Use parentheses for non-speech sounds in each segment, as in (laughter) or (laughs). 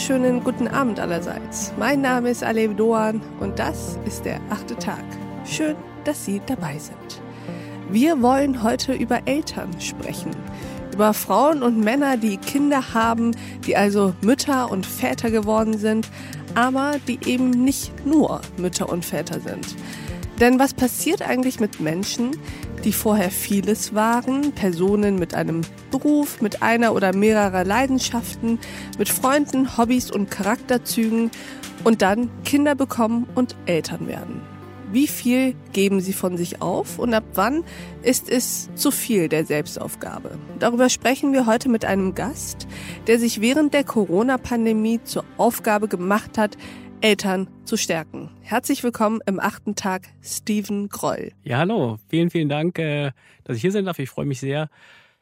wunderschönen guten Abend allerseits. Mein Name ist Alev Doan und das ist der achte Tag. Schön, dass Sie dabei sind. Wir wollen heute über Eltern sprechen. Über Frauen und Männer, die Kinder haben, die also Mütter und Väter geworden sind, aber die eben nicht nur Mütter und Väter sind. Denn was passiert eigentlich mit Menschen, die vorher vieles waren, Personen mit einem Beruf, mit einer oder mehrerer Leidenschaften, mit Freunden, Hobbys und Charakterzügen und dann Kinder bekommen und Eltern werden. Wie viel geben sie von sich auf und ab wann ist es zu viel der Selbstaufgabe? Darüber sprechen wir heute mit einem Gast, der sich während der Corona-Pandemie zur Aufgabe gemacht hat, Eltern zu stärken. Herzlich willkommen im achten Tag, Steven Groll. Ja, hallo. Vielen, vielen Dank, äh, dass ich hier sein darf. Ich freue mich sehr.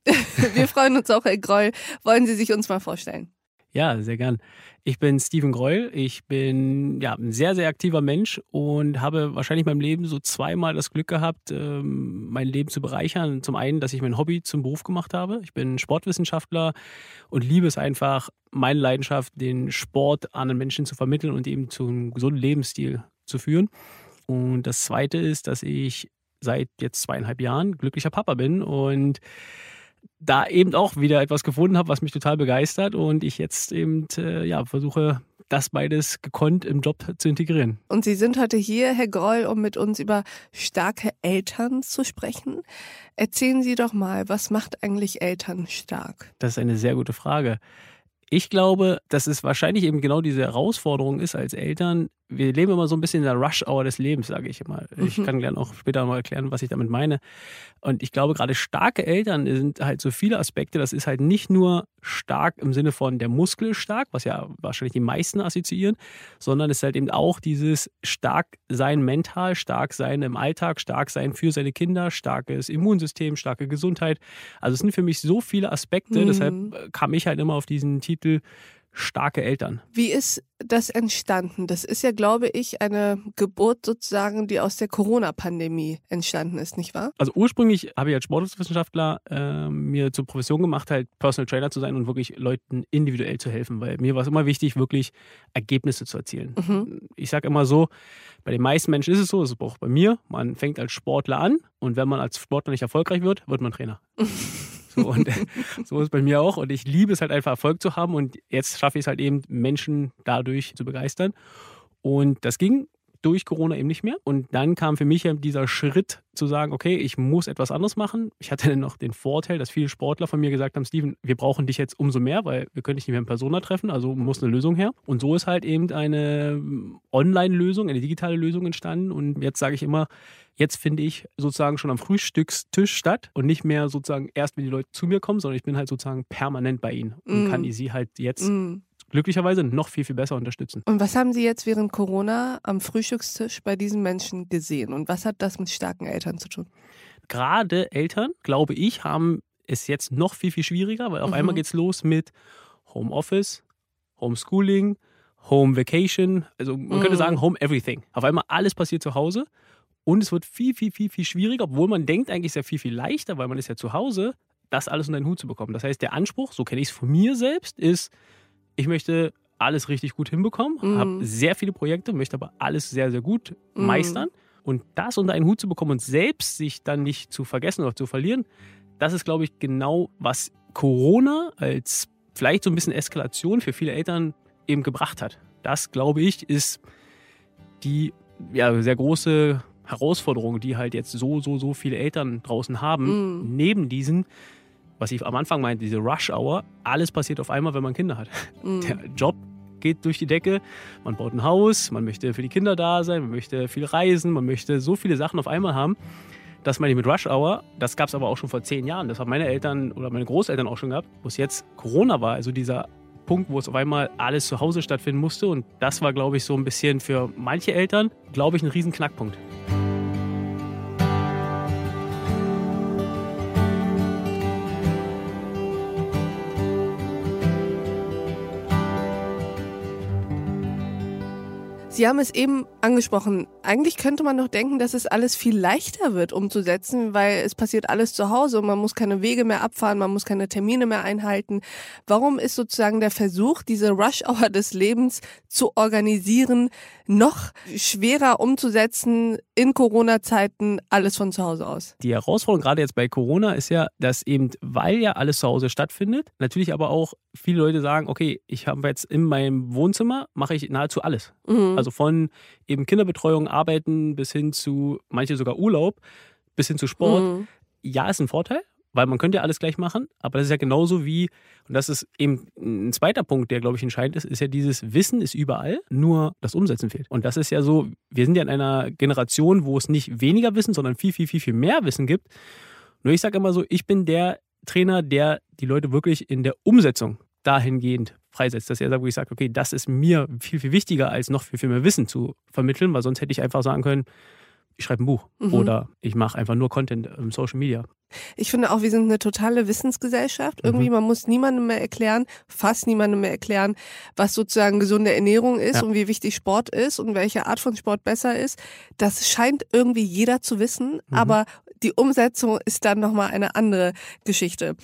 (laughs) wir freuen uns auch, Herr Groll. Wollen Sie sich uns mal vorstellen? Ja, sehr gern. Ich bin Steven Greul. Ich bin ja, ein sehr, sehr aktiver Mensch und habe wahrscheinlich in meinem Leben so zweimal das Glück gehabt, ähm, mein Leben zu bereichern. Zum einen, dass ich mein Hobby zum Beruf gemacht habe. Ich bin Sportwissenschaftler und liebe es einfach, meine Leidenschaft, den Sport anderen Menschen zu vermitteln und eben zu einem gesunden Lebensstil zu führen. Und das zweite ist, dass ich seit jetzt zweieinhalb Jahren glücklicher Papa bin und da eben auch wieder etwas gefunden habe, was mich total begeistert und ich jetzt eben äh, ja, versuche, das beides gekonnt im Job zu integrieren. Und Sie sind heute hier, Herr Groll, um mit uns über starke Eltern zu sprechen. Erzählen Sie doch mal, was macht eigentlich Eltern stark? Das ist eine sehr gute Frage. Ich glaube, dass es wahrscheinlich eben genau diese Herausforderung ist als Eltern. Wir leben immer so ein bisschen in der Rush-Hour des Lebens, sage ich immer. Ich mhm. kann gerne auch später noch erklären, was ich damit meine. Und ich glaube, gerade starke Eltern sind halt so viele Aspekte. Das ist halt nicht nur stark im Sinne von der Muskel stark, was ja wahrscheinlich die meisten assoziieren, sondern es ist halt eben auch dieses stark sein mental, stark sein im Alltag, stark sein für seine Kinder, starkes Immunsystem, starke Gesundheit. Also es sind für mich so viele Aspekte. Mhm. Deshalb kam ich halt immer auf diesen Titel starke Eltern. Wie ist das entstanden? Das ist ja, glaube ich, eine Geburt sozusagen, die aus der Corona-Pandemie entstanden ist, nicht wahr? Also ursprünglich habe ich als Sportwissenschaftler äh, mir zur Profession gemacht, halt Personal Trainer zu sein und wirklich Leuten individuell zu helfen, weil mir war es immer wichtig, wirklich Ergebnisse zu erzielen. Mhm. Ich sage immer so, bei den meisten Menschen ist es so, das ist auch bei mir, man fängt als Sportler an und wenn man als Sportler nicht erfolgreich wird, wird man Trainer. (laughs) So, (laughs) und so ist es bei mir auch. Und ich liebe es halt einfach, Erfolg zu haben. Und jetzt schaffe ich es halt eben, Menschen dadurch zu begeistern. Und das ging durch Corona eben nicht mehr. Und dann kam für mich dieser Schritt zu sagen, okay, ich muss etwas anderes machen. Ich hatte dann (laughs) noch den Vorteil, dass viele Sportler von mir gesagt haben, Steven, wir brauchen dich jetzt umso mehr, weil wir können dich nicht mehr in Persona treffen, also muss eine Lösung her. Und so ist halt eben eine Online-Lösung, eine digitale Lösung entstanden. Und jetzt sage ich immer, Jetzt finde ich sozusagen schon am Frühstückstisch statt und nicht mehr sozusagen erst, wenn die Leute zu mir kommen, sondern ich bin halt sozusagen permanent bei ihnen und mm. kann sie halt jetzt mm. Glücklicherweise noch viel, viel besser unterstützen. Und was haben Sie jetzt während Corona am Frühstückstisch bei diesen Menschen gesehen und was hat das mit starken Eltern zu tun? Gerade Eltern, glaube ich, haben es jetzt noch viel, viel schwieriger, weil auf mhm. einmal geht es los mit Homeoffice, Homeschooling, Home Vacation, also man mhm. könnte sagen Home Everything. Auf einmal alles passiert zu Hause und es wird viel, viel, viel, viel schwieriger, obwohl man denkt, eigentlich ist ja viel, viel leichter, weil man ist ja zu Hause, das alles unter den Hut zu bekommen. Das heißt, der Anspruch, so kenne ich es von mir selbst, ist, ich möchte alles richtig gut hinbekommen, mm. habe sehr viele Projekte, möchte aber alles sehr, sehr gut mm. meistern. Und das unter einen Hut zu bekommen und selbst sich dann nicht zu vergessen oder zu verlieren, das ist, glaube ich, genau, was Corona als vielleicht so ein bisschen Eskalation für viele Eltern eben gebracht hat. Das, glaube ich, ist die ja, sehr große Herausforderungen, die halt jetzt so, so, so viele Eltern draußen haben, mm. neben diesen, was ich am Anfang meinte, diese Rush-Hour, alles passiert auf einmal, wenn man Kinder hat. Mm. Der Job geht durch die Decke, man baut ein Haus, man möchte für die Kinder da sein, man möchte viel reisen, man möchte so viele Sachen auf einmal haben. Das meine ich mit Rush Hour. Das gab es aber auch schon vor zehn Jahren. Das haben meine Eltern oder meine Großeltern auch schon gehabt, wo es jetzt Corona war. Also dieser Punkt, wo es auf einmal alles zu Hause stattfinden musste. Und das war, glaube ich, so ein bisschen für manche Eltern, glaube ich, ein riesen Knackpunkt. Sie haben es eben angesprochen. Eigentlich könnte man doch denken, dass es alles viel leichter wird umzusetzen, weil es passiert alles zu Hause und man muss keine Wege mehr abfahren, man muss keine Termine mehr einhalten. Warum ist sozusagen der Versuch, diese Rush-Hour des Lebens zu organisieren, noch schwerer umzusetzen in Corona-Zeiten, alles von zu Hause aus? Die Herausforderung gerade jetzt bei Corona ist ja, dass eben, weil ja alles zu Hause stattfindet, natürlich aber auch viele Leute sagen, okay, ich habe jetzt in meinem Wohnzimmer, mache ich nahezu alles. Mhm. Also von eben Kinderbetreuung, Arbeiten bis hin zu manche sogar Urlaub, bis hin zu Sport. Mhm. Ja, ist ein Vorteil, weil man könnte ja alles gleich machen, aber das ist ja genauso wie, und das ist eben ein zweiter Punkt, der, glaube ich, entscheidend ist, ist ja dieses Wissen ist überall, nur das Umsetzen fehlt. Und das ist ja so, wir sind ja in einer Generation, wo es nicht weniger Wissen, sondern viel, viel, viel, viel mehr Wissen gibt. Nur ich sage immer so, ich bin der Trainer, der die Leute wirklich in der Umsetzung dahingehend freisetzt, dass er sagt, okay, das ist mir viel, viel wichtiger, als noch viel, viel mehr Wissen zu vermitteln, weil sonst hätte ich einfach sagen können, ich schreibe ein Buch mhm. oder ich mache einfach nur Content im Social Media. Ich finde auch, wir sind eine totale Wissensgesellschaft. Irgendwie, mhm. man muss niemandem mehr erklären, fast niemandem mehr erklären, was sozusagen gesunde Ernährung ist ja. und wie wichtig Sport ist und welche Art von Sport besser ist. Das scheint irgendwie jeder zu wissen, mhm. aber die Umsetzung ist dann nochmal eine andere Geschichte.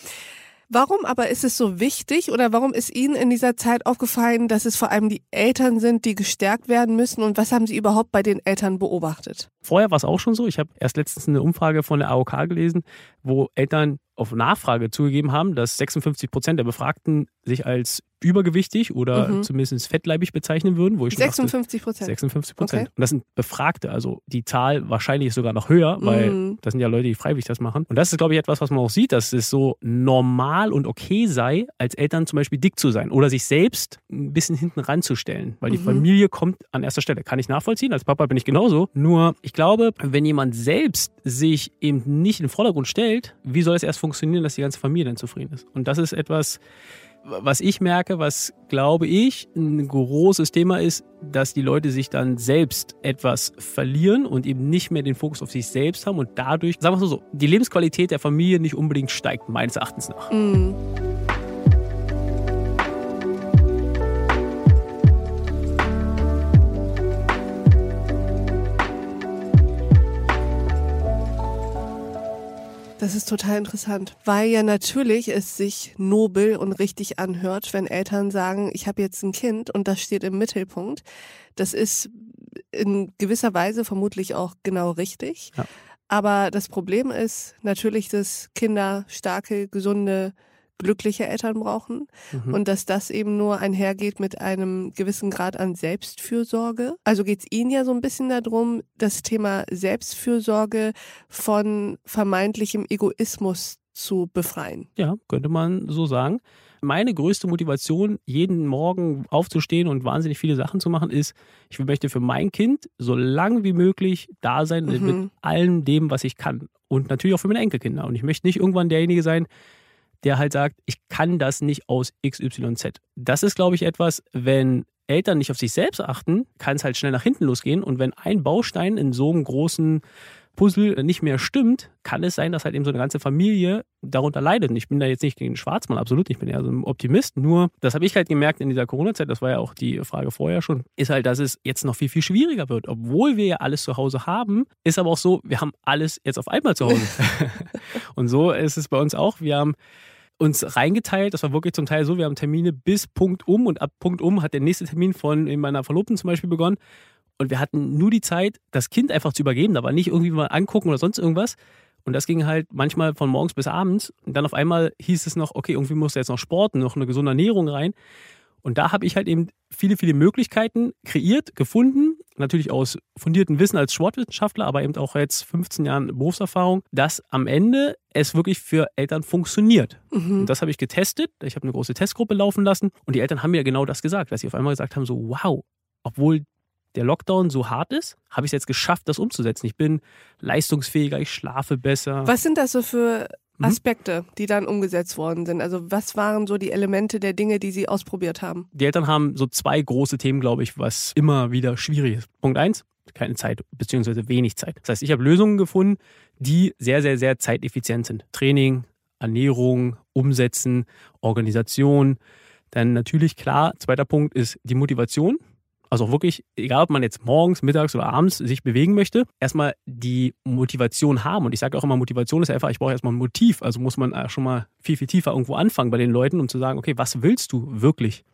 Warum aber ist es so wichtig oder warum ist Ihnen in dieser Zeit aufgefallen, dass es vor allem die Eltern sind, die gestärkt werden müssen und was haben Sie überhaupt bei den Eltern beobachtet? Vorher war es auch schon so. Ich habe erst letztens eine Umfrage von der AOK gelesen, wo Eltern auf Nachfrage zugegeben haben, dass 56 Prozent der Befragten sich als übergewichtig oder mhm. zumindest fettleibig bezeichnen würden. Wo ich 56 Prozent. 56 Prozent. Okay. Und das sind Befragte, also die Zahl wahrscheinlich ist sogar noch höher, weil mhm. das sind ja Leute, die freiwillig das machen. Und das ist, glaube ich, etwas, was man auch sieht, dass es so normal und okay sei, als Eltern zum Beispiel dick zu sein oder sich selbst ein bisschen hinten ranzustellen, weil die mhm. Familie kommt an erster Stelle. Kann ich nachvollziehen, als Papa bin ich genauso. Nur, ich glaube, wenn jemand selbst sich eben nicht in den Vordergrund stellt, wie soll es erst funktionieren, dass die ganze Familie dann zufrieden ist? Und das ist etwas, was ich merke, was glaube ich ein großes Thema ist, dass die Leute sich dann selbst etwas verlieren und eben nicht mehr den Fokus auf sich selbst haben und dadurch, sagen wir es so, die Lebensqualität der Familie nicht unbedingt steigt, meines Erachtens nach. Mhm. Das ist total interessant, weil ja natürlich es sich nobel und richtig anhört, wenn Eltern sagen, ich habe jetzt ein Kind und das steht im Mittelpunkt. Das ist in gewisser Weise vermutlich auch genau richtig. Ja. Aber das Problem ist natürlich, dass Kinder starke, gesunde, glückliche Eltern brauchen mhm. und dass das eben nur einhergeht mit einem gewissen Grad an Selbstfürsorge. Also geht es Ihnen ja so ein bisschen darum, das Thema Selbstfürsorge von vermeintlichem Egoismus zu befreien. Ja, könnte man so sagen. Meine größte Motivation, jeden Morgen aufzustehen und wahnsinnig viele Sachen zu machen, ist, ich möchte für mein Kind so lang wie möglich da sein mhm. mit allem dem, was ich kann. Und natürlich auch für meine Enkelkinder. Und ich möchte nicht irgendwann derjenige sein, der halt sagt, ich kann das nicht aus XYZ. Das ist, glaube ich, etwas, wenn Eltern nicht auf sich selbst achten, kann es halt schnell nach hinten losgehen. Und wenn ein Baustein in so einem großen Puzzle nicht mehr stimmt, kann es sein, dass halt eben so eine ganze Familie darunter leidet. Und ich bin da jetzt nicht gegen Schwarzmann, absolut nicht. Ich bin eher so ein Optimist. Nur, das habe ich halt gemerkt in dieser Corona-Zeit, das war ja auch die Frage vorher schon, ist halt, dass es jetzt noch viel, viel schwieriger wird. Obwohl wir ja alles zu Hause haben, ist aber auch so, wir haben alles jetzt auf einmal zu Hause. (laughs) Und so ist es bei uns auch. Wir haben uns reingeteilt. Das war wirklich zum Teil so, wir haben Termine bis Punkt um und ab Punkt um hat der nächste Termin von meiner Verlobten zum Beispiel begonnen. Und wir hatten nur die Zeit, das Kind einfach zu übergeben. Da war nicht irgendwie mal angucken oder sonst irgendwas. Und das ging halt manchmal von morgens bis abends. Und dann auf einmal hieß es noch, okay, irgendwie muss da jetzt noch Sport, noch eine gesunde Ernährung rein. Und da habe ich halt eben viele, viele Möglichkeiten kreiert, gefunden. Natürlich aus fundiertem Wissen als Sportwissenschaftler, aber eben auch jetzt 15 Jahren Berufserfahrung, dass am Ende es wirklich für Eltern funktioniert. Mhm. Und das habe ich getestet. Ich habe eine große Testgruppe laufen lassen und die Eltern haben mir genau das gesagt, dass sie auf einmal gesagt haben: so, wow, obwohl der Lockdown so hart ist, habe ich es jetzt geschafft, das umzusetzen. Ich bin leistungsfähiger, ich schlafe besser. Was sind das so für. Aspekte, die dann umgesetzt worden sind? Also was waren so die Elemente der Dinge, die Sie ausprobiert haben? Die Eltern haben so zwei große Themen, glaube ich, was immer wieder schwierig ist. Punkt eins, keine Zeit beziehungsweise wenig Zeit. Das heißt, ich habe Lösungen gefunden, die sehr, sehr, sehr zeiteffizient sind. Training, Ernährung, Umsetzen, Organisation. Dann natürlich klar, zweiter Punkt ist die Motivation. Also wirklich, egal ob man jetzt morgens, mittags oder abends sich bewegen möchte, erstmal die Motivation haben. Und ich sage auch immer, Motivation ist einfach, ich brauche erstmal ein Motiv. Also muss man schon mal viel, viel tiefer irgendwo anfangen bei den Leuten, um zu sagen, okay, was willst du wirklich?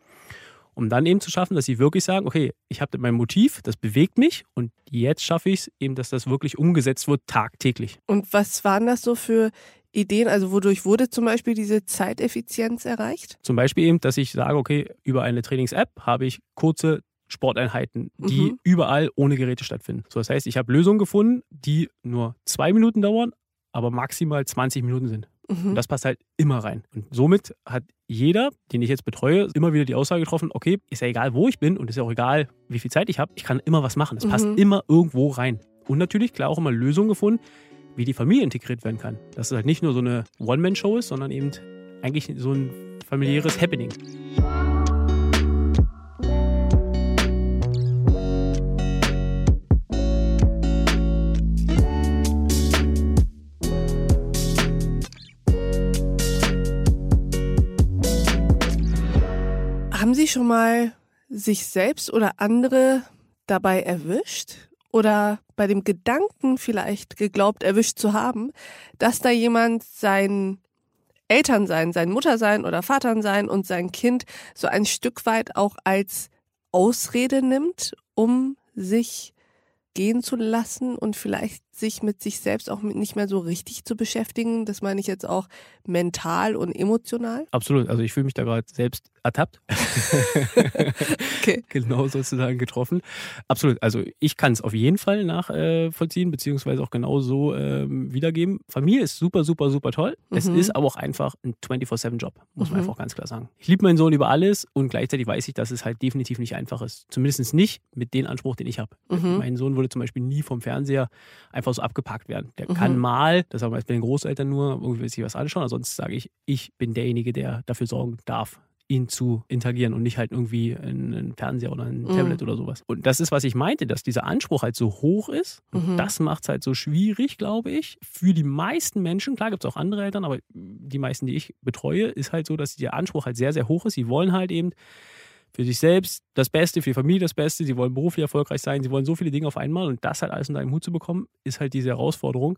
Um dann eben zu schaffen, dass sie wirklich sagen, okay, ich habe mein Motiv, das bewegt mich und jetzt schaffe ich es eben, dass das wirklich umgesetzt wird tagtäglich. Und was waren das so für Ideen, also wodurch wurde zum Beispiel diese Zeiteffizienz erreicht? Zum Beispiel eben, dass ich sage, okay, über eine Trainings-App habe ich kurze Sporteinheiten, die mhm. überall ohne Geräte stattfinden. So, das heißt, ich habe Lösungen gefunden, die nur zwei Minuten dauern, aber maximal 20 Minuten sind. Mhm. Und das passt halt immer rein. Und somit hat jeder, den ich jetzt betreue, immer wieder die Aussage getroffen, okay, ist ja egal, wo ich bin und ist ja auch egal, wie viel Zeit ich habe, ich kann immer was machen. Es mhm. passt immer irgendwo rein. Und natürlich, klar, auch immer Lösungen gefunden, wie die Familie integriert werden kann. Dass es halt nicht nur so eine One-Man-Show ist, sondern eben eigentlich so ein familiäres Happening. Schon mal sich selbst oder andere dabei erwischt? Oder bei dem Gedanken vielleicht geglaubt, erwischt zu haben, dass da jemand sein Elternsein, sein Muttersein oder Vaternsein und sein Kind so ein Stück weit auch als Ausrede nimmt, um sich gehen zu lassen und vielleicht sich mit sich selbst auch nicht mehr so richtig zu beschäftigen. Das meine ich jetzt auch mental und emotional. Absolut. Also ich fühle mich da gerade selbst ertappt. okay. (laughs) Genau sozusagen getroffen. Absolut. Also ich kann es auf jeden Fall nachvollziehen, äh, beziehungsweise auch genau so ähm, wiedergeben. Familie ist super, super, super toll. Mhm. Es ist aber auch einfach ein 24-7-Job, muss man mhm. einfach ganz klar sagen. Ich liebe meinen Sohn über alles und gleichzeitig weiß ich, dass es halt definitiv nicht einfach ist. Zumindest nicht mit dem Anspruch, den ich habe. Mhm. Mein Sohn würde zum Beispiel nie vom Fernseher einfach so abgepackt werden. Der mhm. kann mal, das haben wir bei den Großeltern nur, irgendwie sich was anschauen, ansonsten sage ich, ich bin derjenige, der dafür sorgen darf, ihn zu interagieren und nicht halt irgendwie ein Fernseher oder ein mhm. Tablet oder sowas. Und das ist, was ich meinte, dass dieser Anspruch halt so hoch ist. Und mhm. das macht es halt so schwierig, glaube ich, für die meisten Menschen. Klar gibt es auch andere Eltern, aber die meisten, die ich betreue, ist halt so, dass der Anspruch halt sehr, sehr hoch ist. Sie wollen halt eben für sich selbst das Beste, für die Familie das Beste, sie wollen beruflich erfolgreich sein, sie wollen so viele Dinge auf einmal und das halt alles unter einem Hut zu bekommen, ist halt diese Herausforderung.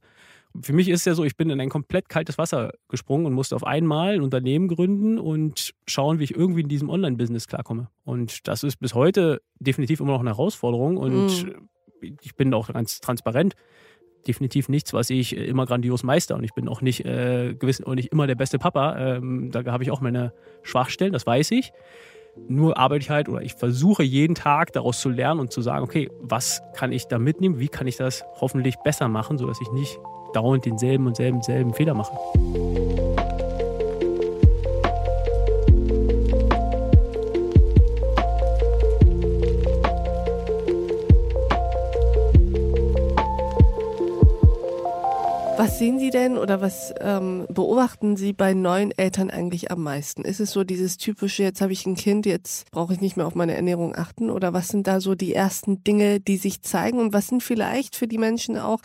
Für mich ist es ja so, ich bin in ein komplett kaltes Wasser gesprungen und musste auf einmal ein Unternehmen gründen und schauen, wie ich irgendwie in diesem Online-Business klarkomme. Und das ist bis heute definitiv immer noch eine Herausforderung und mhm. ich bin auch ganz transparent definitiv nichts, was ich immer grandios meister. Und ich bin auch nicht äh, gewiss auch nicht immer der beste Papa. Ähm, da habe ich auch meine Schwachstellen, das weiß ich. Nur arbeite ich halt oder ich versuche jeden Tag daraus zu lernen und zu sagen, okay, was kann ich da mitnehmen? Wie kann ich das hoffentlich besser machen, sodass ich nicht dauernd denselben und selben, selben Fehler mache. Was sehen Sie denn oder was ähm, beobachten Sie bei neuen Eltern eigentlich am meisten? Ist es so dieses typische, jetzt habe ich ein Kind, jetzt brauche ich nicht mehr auf meine Ernährung achten? Oder was sind da so die ersten Dinge, die sich zeigen? Und was sind vielleicht für die Menschen auch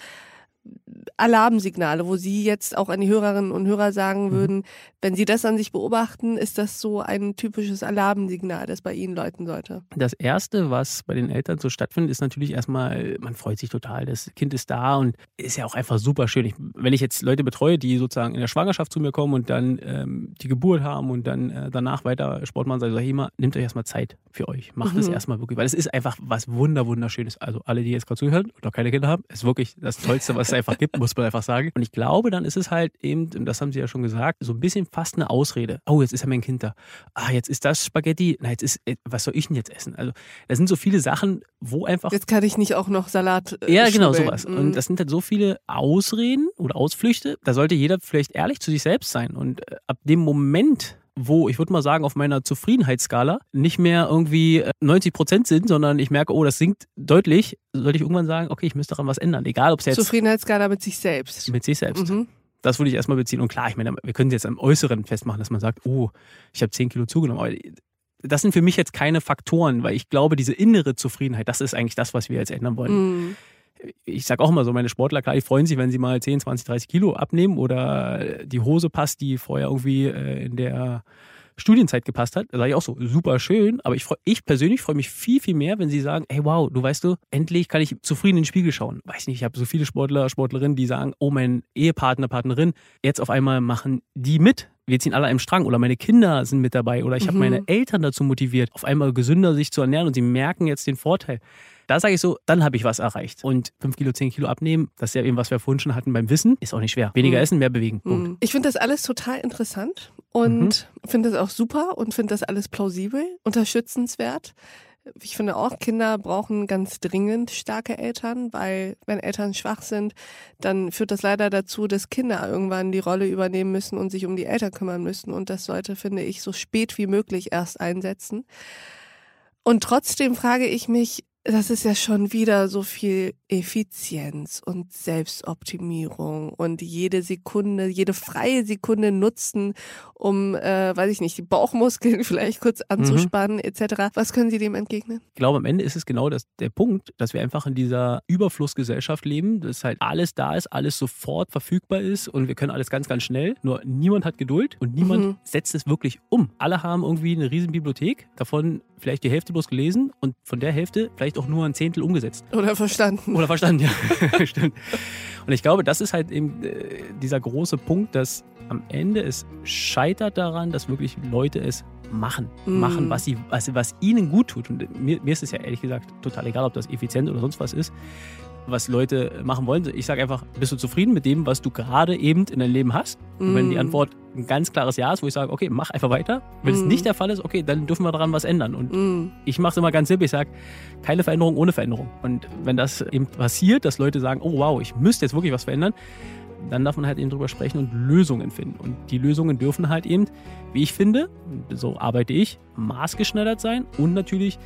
Alarmsignale, wo Sie jetzt auch an die Hörerinnen und Hörer sagen mhm. würden, wenn Sie das an sich beobachten, ist das so ein typisches Alarmsignal, das bei Ihnen läuten sollte? Das Erste, was bei den Eltern so stattfindet, ist natürlich erstmal, man freut sich total, das Kind ist da und ist ja auch einfach super schön. Ich, wenn ich jetzt Leute betreue, die sozusagen in der Schwangerschaft zu mir kommen und dann ähm, die Geburt haben und dann äh, danach weiter Sport machen, sage ich, mal, nehmt euch erstmal Zeit für euch. Macht mhm. es erstmal wirklich, weil es ist einfach was wunder, wunderschönes. Also alle, die jetzt gerade zuhören oder keine Kinder haben, ist wirklich das Tollste, was (laughs) es einfach gibt, muss man einfach sagen. Und ich glaube, dann ist es halt eben, und das haben Sie ja schon gesagt, so ein bisschen fast eine Ausrede. Oh, jetzt ist ja mein Kind da. Ah, jetzt ist das Spaghetti. Na, jetzt ist, äh, was soll ich denn jetzt essen? Also, da sind so viele Sachen, wo einfach. Jetzt kann ich nicht auch noch Salat. Äh, ja, genau, sowas. Mhm. Und das sind halt so viele Ausreden oder Ausflüchte. Da sollte jeder vielleicht ehrlich zu sich selbst sein. Und äh, ab dem Moment, wo ich würde mal sagen, auf meiner Zufriedenheitsskala nicht mehr irgendwie 90 äh, Prozent sind, sondern ich merke, oh, das sinkt deutlich, sollte ich irgendwann sagen, okay, ich müsste daran was ändern. Egal, ob es jetzt. Zufriedenheitsskala mit sich selbst. Mit sich selbst. Mhm. Das würde ich erstmal beziehen. Und klar, ich meine, wir können es jetzt am Äußeren festmachen, dass man sagt, oh, ich habe 10 Kilo zugenommen. Aber das sind für mich jetzt keine Faktoren, weil ich glaube, diese innere Zufriedenheit, das ist eigentlich das, was wir jetzt ändern wollen. Mhm ich sage auch immer so, meine Sportler, klar, die freuen sich, wenn sie mal 10, 20, 30 Kilo abnehmen oder die Hose passt, die vorher irgendwie äh, in der Studienzeit gepasst hat, da sage ich auch so, super schön, aber ich, freu, ich persönlich freue mich viel, viel mehr, wenn sie sagen, hey wow, du weißt du, endlich kann ich zufrieden in den Spiegel schauen. Weiß nicht, ich habe so viele Sportler, Sportlerinnen, die sagen, oh mein Ehepartner, Partnerin, jetzt auf einmal machen die mit wir ziehen alle einem Strang oder meine Kinder sind mit dabei oder ich mhm. habe meine Eltern dazu motiviert, auf einmal gesünder sich zu ernähren und sie merken jetzt den Vorteil. Da sage ich so, dann habe ich was erreicht. Und 5 Kilo, 10 Kilo abnehmen, das ist ja eben, was wir vorhin schon hatten beim Wissen, ist auch nicht schwer. Weniger mhm. essen, mehr bewegen. Mhm. Ich finde das alles total interessant und mhm. finde das auch super und finde das alles plausibel, unterstützenswert. Ich finde auch, Kinder brauchen ganz dringend starke Eltern, weil wenn Eltern schwach sind, dann führt das leider dazu, dass Kinder irgendwann die Rolle übernehmen müssen und sich um die Eltern kümmern müssen. Und das sollte, finde ich, so spät wie möglich erst einsetzen. Und trotzdem frage ich mich, das ist ja schon wieder so viel Effizienz und Selbstoptimierung und jede Sekunde, jede freie Sekunde nutzen, um, äh, weiß ich nicht, die Bauchmuskeln (laughs) vielleicht kurz anzuspannen mhm. etc. Was können Sie dem entgegnen? Ich glaube, am Ende ist es genau das, der Punkt, dass wir einfach in dieser Überflussgesellschaft leben, dass halt alles da ist, alles sofort verfügbar ist und wir können alles ganz, ganz schnell. Nur niemand hat Geduld und niemand mhm. setzt es wirklich um. Alle haben irgendwie eine riesen Bibliothek, davon vielleicht die Hälfte bloß gelesen und von der Hälfte vielleicht auch nur ein Zehntel umgesetzt. Oder verstanden. Oder verstanden, ja. (laughs) Stimmt. Und ich glaube, das ist halt eben äh, dieser große Punkt, dass am Ende es scheitert daran, dass wirklich Leute es machen. Mm. Machen, was, sie, was, was ihnen gut tut. Und mir, mir ist es ja ehrlich gesagt total egal, ob das effizient oder sonst was ist was Leute machen wollen. Ich sage einfach, bist du zufrieden mit dem, was du gerade eben in deinem Leben hast? Und wenn die mm. Antwort ein ganz klares Ja ist, wo ich sage, okay, mach einfach weiter. Wenn mm. es nicht der Fall ist, okay, dann dürfen wir daran was ändern. Und mm. ich mache es immer ganz simpel. Ich sage, keine Veränderung ohne Veränderung. Und wenn das eben passiert, dass Leute sagen, oh wow, ich müsste jetzt wirklich was verändern, dann darf man halt eben drüber sprechen und Lösungen finden. Und die Lösungen dürfen halt eben, wie ich finde, so arbeite ich, maßgeschneidert sein und natürlich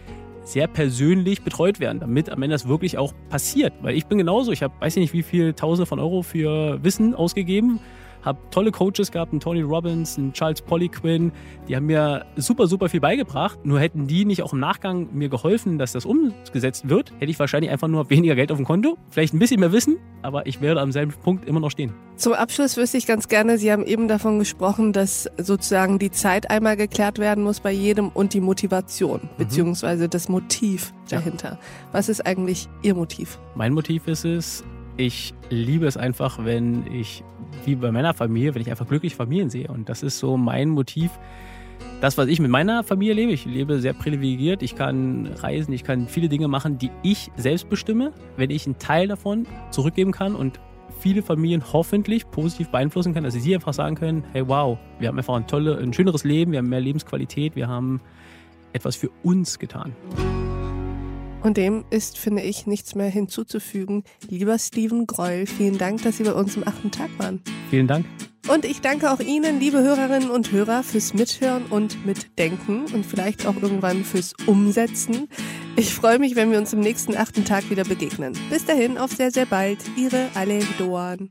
sehr persönlich betreut werden, damit am Ende das wirklich auch passiert. Weil ich bin genauso, ich habe weiß ich nicht wie viel Tausende von Euro für Wissen ausgegeben habe tolle Coaches gehabt, einen Tony Robbins, einen Charles Poliquin, die haben mir super, super viel beigebracht. Nur hätten die nicht auch im Nachgang mir geholfen, dass das umgesetzt wird, hätte ich wahrscheinlich einfach nur weniger Geld auf dem Konto, vielleicht ein bisschen mehr Wissen, aber ich werde am selben Punkt immer noch stehen. Zum Abschluss wüsste ich ganz gerne, Sie haben eben davon gesprochen, dass sozusagen die Zeit einmal geklärt werden muss bei jedem und die Motivation, mhm. beziehungsweise das Motiv dahinter. Ja. Was ist eigentlich Ihr Motiv? Mein Motiv ist es, ich liebe es einfach, wenn ich, wie bei meiner Familie, wenn ich einfach glückliche Familien sehe. Und das ist so mein Motiv. Das, was ich mit meiner Familie lebe, ich lebe sehr privilegiert. Ich kann reisen, ich kann viele Dinge machen, die ich selbst bestimme. Wenn ich einen Teil davon zurückgeben kann und viele Familien hoffentlich positiv beeinflussen kann, dass sie einfach sagen können, hey wow, wir haben einfach ein, tolle, ein schöneres Leben, wir haben mehr Lebensqualität, wir haben etwas für uns getan. Und dem ist, finde ich, nichts mehr hinzuzufügen. Lieber Steven Greul, vielen Dank, dass Sie bei uns im achten Tag waren. Vielen Dank. Und ich danke auch Ihnen, liebe Hörerinnen und Hörer, fürs Mithören und Mitdenken und vielleicht auch irgendwann fürs Umsetzen. Ich freue mich, wenn wir uns im nächsten achten Tag wieder begegnen. Bis dahin, auf sehr, sehr bald. Ihre Ale Doan.